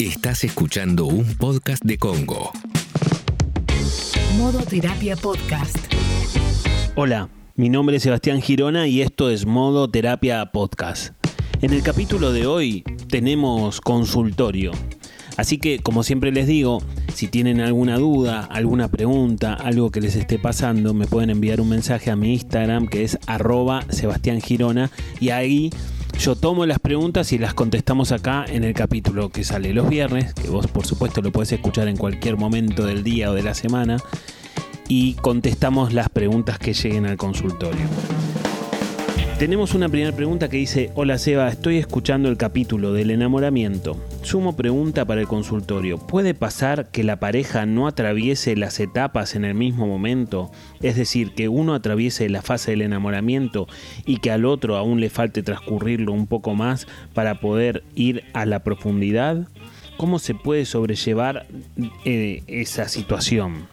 Estás escuchando un podcast de Congo. Modo Terapia Podcast. Hola, mi nombre es Sebastián Girona y esto es Modo Terapia Podcast. En el capítulo de hoy tenemos consultorio. Así que, como siempre les digo, si tienen alguna duda, alguna pregunta, algo que les esté pasando, me pueden enviar un mensaje a mi Instagram que es arroba Sebastián Girona y ahí yo tomo las preguntas y las contestamos acá en el capítulo que sale los viernes, que vos por supuesto lo podés escuchar en cualquier momento del día o de la semana, y contestamos las preguntas que lleguen al consultorio. Tenemos una primera pregunta que dice, hola Seba, estoy escuchando el capítulo del enamoramiento. Sumo pregunta para el consultorio, ¿puede pasar que la pareja no atraviese las etapas en el mismo momento? Es decir, que uno atraviese la fase del enamoramiento y que al otro aún le falte transcurrirlo un poco más para poder ir a la profundidad. ¿Cómo se puede sobrellevar eh, esa situación?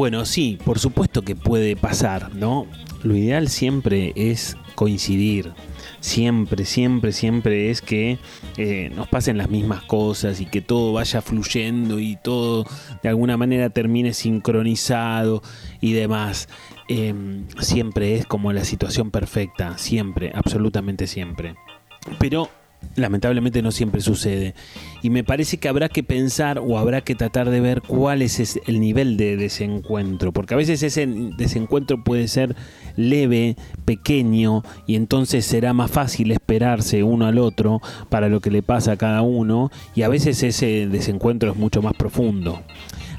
Bueno, sí, por supuesto que puede pasar, ¿no? Lo ideal siempre es coincidir. Siempre, siempre, siempre es que eh, nos pasen las mismas cosas y que todo vaya fluyendo y todo de alguna manera termine sincronizado y demás. Em, siempre es como la situación perfecta, siempre, absolutamente siempre. Pero lamentablemente no siempre sucede. Y me parece que habrá que pensar o habrá que tratar de ver cuál es el nivel de desencuentro, porque a veces ese desencuentro puede ser leve, pequeño, y entonces será más fácil esperarse uno al otro para lo que le pasa a cada uno, y a veces ese desencuentro es mucho más profundo.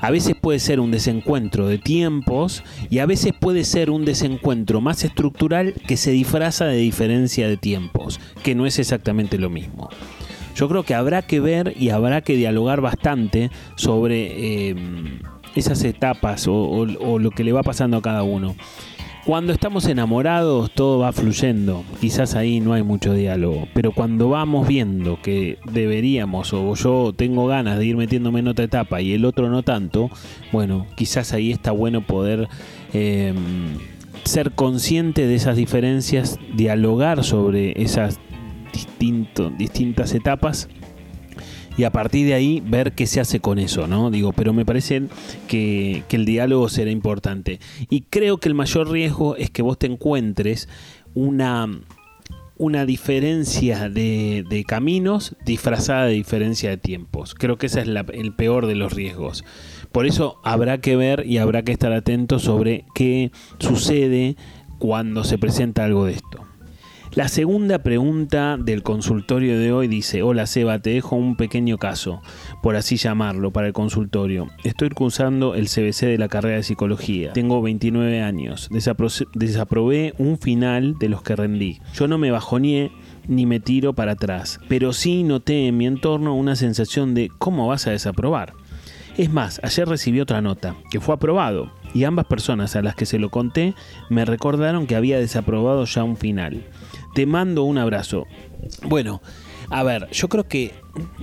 A veces puede ser un desencuentro de tiempos y a veces puede ser un desencuentro más estructural que se disfraza de diferencia de tiempos, que no es exactamente lo mismo. Yo creo que habrá que ver y habrá que dialogar bastante sobre eh, esas etapas o lo que le va pasando a cada uno. Cuando estamos enamorados todo va fluyendo, quizás ahí no hay mucho diálogo, pero cuando vamos viendo que deberíamos o yo tengo ganas de ir metiéndome en otra etapa y el otro no tanto, bueno, quizás ahí está bueno poder em, ser consciente de esas diferencias, dialogar sobre esas distintas etapas y a partir de ahí ver qué se hace con eso, ¿no? Digo, pero me parece que, el diálogo será importante. Y creo que el mayor riesgo es que vos te encuentres una una diferencia de, caminos disfrazada de diferencia de tiempos. Creo que ese es el peor de los riesgos. Por eso habrá que ver y habrá que estar atento sobre qué sucede cuando se presenta algo de esto. La segunda pregunta del consultorio de hoy dice, hola Seba, te dejo un pequeño caso, por así llamarlo, para el consultorio. Estoy cursando el CBC de la carrera de psicología. Tengo 29 años. desaprobé un final de los que rendí. Yo no me bajoneé ni me tiro para atrás, pero sí noté en mi entorno una sensación de ¿cómo vas a desaprobar? Es más, ayer recibí otra nota, que fue aprobado, y ambas personas a las que se lo conté me recordaron que había desaprobado ya un final. Te mando un abrazo. Bueno, a ver, yo creo que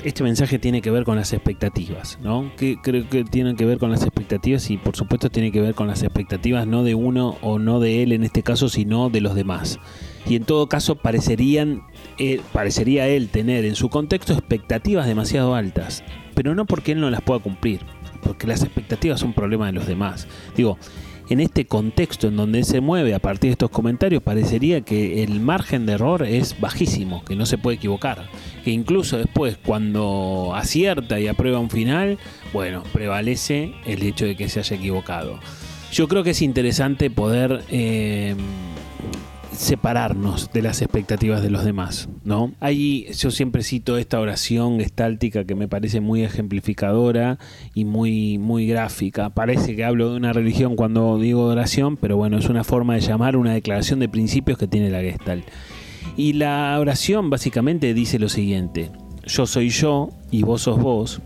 este mensaje tiene que ver con las expectativas, ¿no? Que creo que tiene que ver con las expectativas y por supuesto tiene que ver con las expectativas no de uno o no de él en este caso, sino de los demás. Y en todo caso parecerían, eh, parecería él tener en su contexto expectativas demasiado altas, pero no porque él no las pueda cumplir, porque las expectativas son un problema de los demás. Digo, en este contexto en donde se mueve a partir de estos comentarios, parecería que el margen de error es bajísimo, que no se puede equivocar. Que incluso después, cuando acierta y aprueba un final, bueno, prevalece el hecho de que se haya equivocado. Yo creo que es interesante poder eh, separarnos de las expectativas de los demás, ¿no? Ahí yo siempre cito esta oración gestáltica que me parece muy ejemplificadora y muy, muy gráfica. Parece que hablo de una religión cuando digo oración, pero bueno, es una forma de llamar una declaración de principios que tiene la Gestalt. Y la oración básicamente dice lo siguiente, yo soy yo y vos sos vos,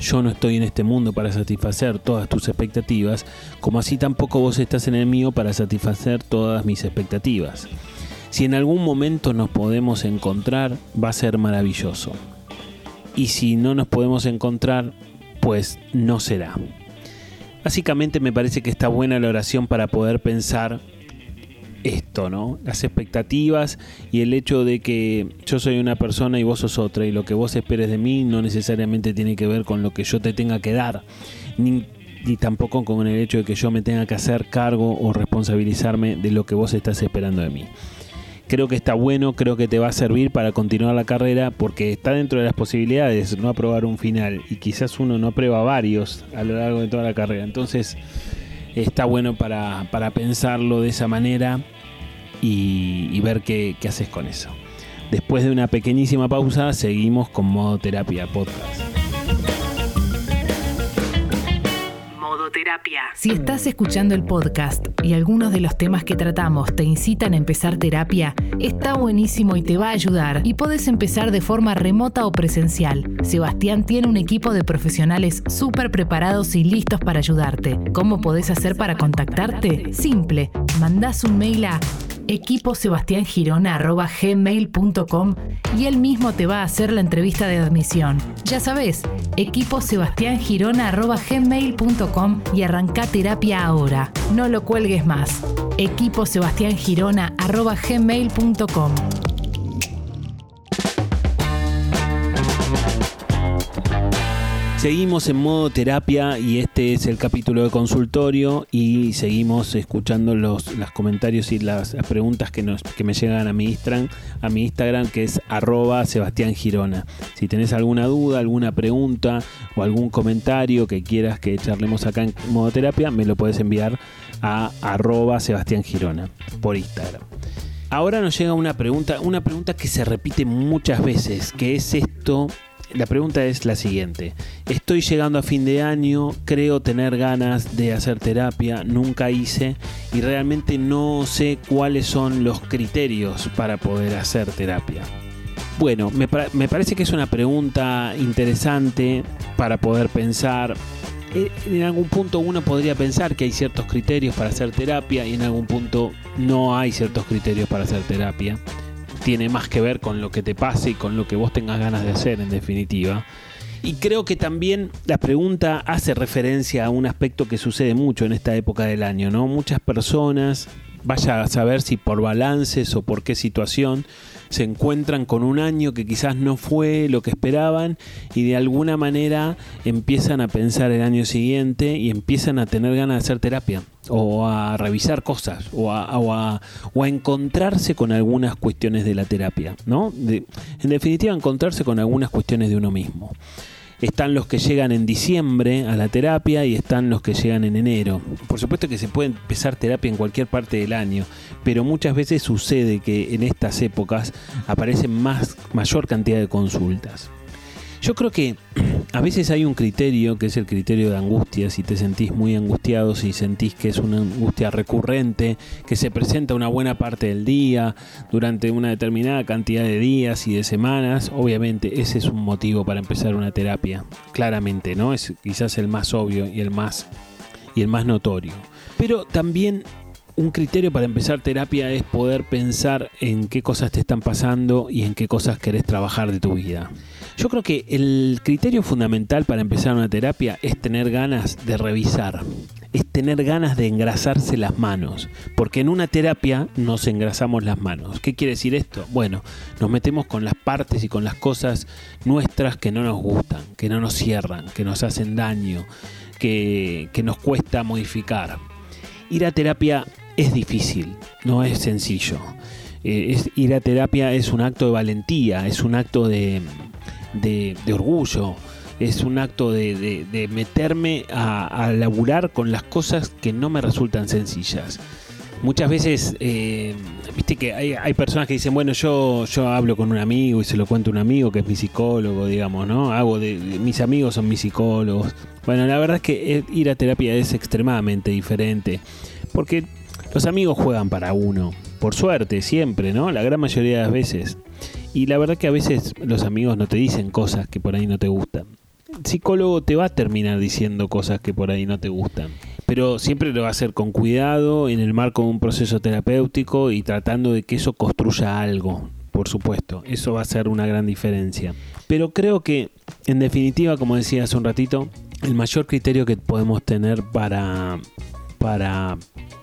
yo no estoy en este mundo para satisfacer todas tus expectativas, como así tampoco vos estás en el mío para satisfacer todas mis expectativas. Si en algún momento nos podemos encontrar, va a ser maravilloso. Y si no nos podemos encontrar, pues no será. Básicamente me parece que está buena la oración para poder pensar esto, ¿no? Las expectativas y el hecho de que yo soy una persona y vos sos otra y lo que vos esperes de mí no necesariamente tiene que ver con lo que yo te tenga que dar, ni, tampoco con el hecho de que yo me tenga que hacer cargo o responsabilizarme de lo que vos estás esperando de mí. Creo que está bueno, creo que te va a servir para continuar la carrera porque está dentro de las posibilidades no aprobar un final y quizás uno no aprueba varios a lo largo de toda la carrera. Entonces está bueno para, para pensarlo de esa manera y, ver qué, qué haces con eso. Después de una pequeñísima pausa, seguimos con Modo Terapia Podcast. Modoterapia. Si estás escuchando el podcast y algunos de los temas que tratamos te incitan a empezar terapia, está buenísimo y te va a ayudar. Y puedes empezar de forma remota o presencial. Sebastián tiene un equipo de profesionales súper preparados y listos para ayudarte. ¿Cómo podés hacer para contactarte? Simple, mandás un mail a equiposebastiangirona.gmail.com y él mismo te va a hacer la entrevista de admisión. Ya sabes, equiposebastiangirona.gmail.com y arranca terapia ahora. No lo cuelgues más. equiposebastiangirona.gmail.com Seguimos en modo terapia y este es el capítulo de consultorio y seguimos escuchando los, los comentarios y las, preguntas que, nos, que me llegan a mi Instagram, a mi Instagram que es arroba Sebastián Girona. Si tenés alguna duda, alguna pregunta o algún comentario que quieras que charlemos acá en modo terapia, me lo puedes enviar a arroba Sebastián Girona por Instagram. Ahora nos llega una pregunta, una pregunta que se repite muchas veces, que es esto la pregunta es la siguiente. Estoy llegando a fin de año, creo tener ganas de hacer terapia, nunca hice y realmente no sé cuáles son los criterios para poder hacer terapia. Bueno, me, parece que es una pregunta interesante para poder pensar. Eh, en algún punto uno podría pensar que hay ciertos criterios para hacer terapia y en algún punto no hay ciertos criterios para hacer terapia tiene más que ver con lo que te pase y con lo que vos tengas ganas de hacer, en definitiva. Y creo que también la pregunta hace referencia a un aspecto que sucede mucho en esta época del año, ¿no? Muchas personas, vaya a saber si por balances o por qué situación, se encuentran con un año que quizás no fue lo que esperaban y de alguna manera empiezan a pensar el año siguiente y empiezan a tener ganas de hacer terapia o a revisar cosas o a, o a, o encontrarse con algunas cuestiones de la terapia, ¿no? En definitiva, encontrarse con algunas cuestiones de uno mismo. Están los que llegan en diciembre a la terapia y están los que llegan en enero. Por supuesto que se puede empezar terapia en cualquier parte del año, pero muchas veces sucede que en estas épocas aparecen más, mayor cantidad de consultas. Yo creo que a veces hay un criterio que es el criterio de angustia, si te sentís muy angustiado, si sentís que es una angustia recurrente, que se presenta una buena parte del día, durante una determinada cantidad de días y de semanas, obviamente ese es un motivo para empezar una terapia, claramente, ¿no? Es quizás el más obvio y el más y el más notorio. Pero también un criterio para empezar terapia es poder pensar en qué cosas te están pasando y en qué cosas querés trabajar de tu vida. Yo creo que el criterio fundamental para empezar una terapia es tener ganas de revisar, es tener ganas de engrasarse las manos, porque en una terapia nos engrasamos las manos. ¿Qué quiere decir esto? Bueno, nos metemos con las partes y con las cosas nuestras que no nos gustan, que no nos cierran, que nos hacen daño, que, nos cuesta modificar. Ir a terapia es difícil, no es sencillo. Eh, ir a terapia es un acto de valentía, es un acto de, de, orgullo, es un acto de, meterme a, laburar con las cosas que no me resultan sencillas. Muchas veces, eh, viste que hay, hay, personas que dicen, bueno, yo, yo hablo con un amigo y se lo cuento a un amigo que es mi psicólogo, digamos, ¿no? Hago de mis amigos son mis psicólogos. Bueno, la verdad es que ir a terapia es extremadamente diferente, porque los amigos juegan para uno, por suerte, siempre, ¿no? La gran mayoría de las veces. Y la verdad que a veces los amigos no te dicen cosas que por ahí no te gustan. El psicólogo te va a terminar diciendo cosas que por ahí no te gustan. Pero siempre lo va a hacer con cuidado, en el marco de un proceso terapéutico y tratando de que eso construya algo, por supuesto. Eso va a ser una gran diferencia. Pero creo que, en definitiva, como decía hace un ratito, el mayor criterio que podemos tener para para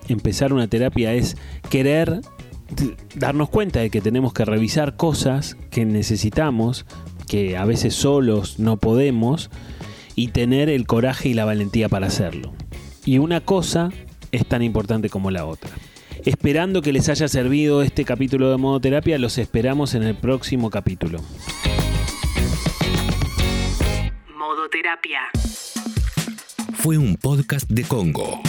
empezar una terapia es querer darnos cuenta de que tenemos que revisar cosas que necesitamos, que a veces solos no podemos, y tener el coraje y la valentía para hacerlo. Y una cosa es tan importante como la otra. Esperando que les haya servido este capítulo de modoterapia, los esperamos en el próximo capítulo. Modoterapia. Fue un podcast de Congo.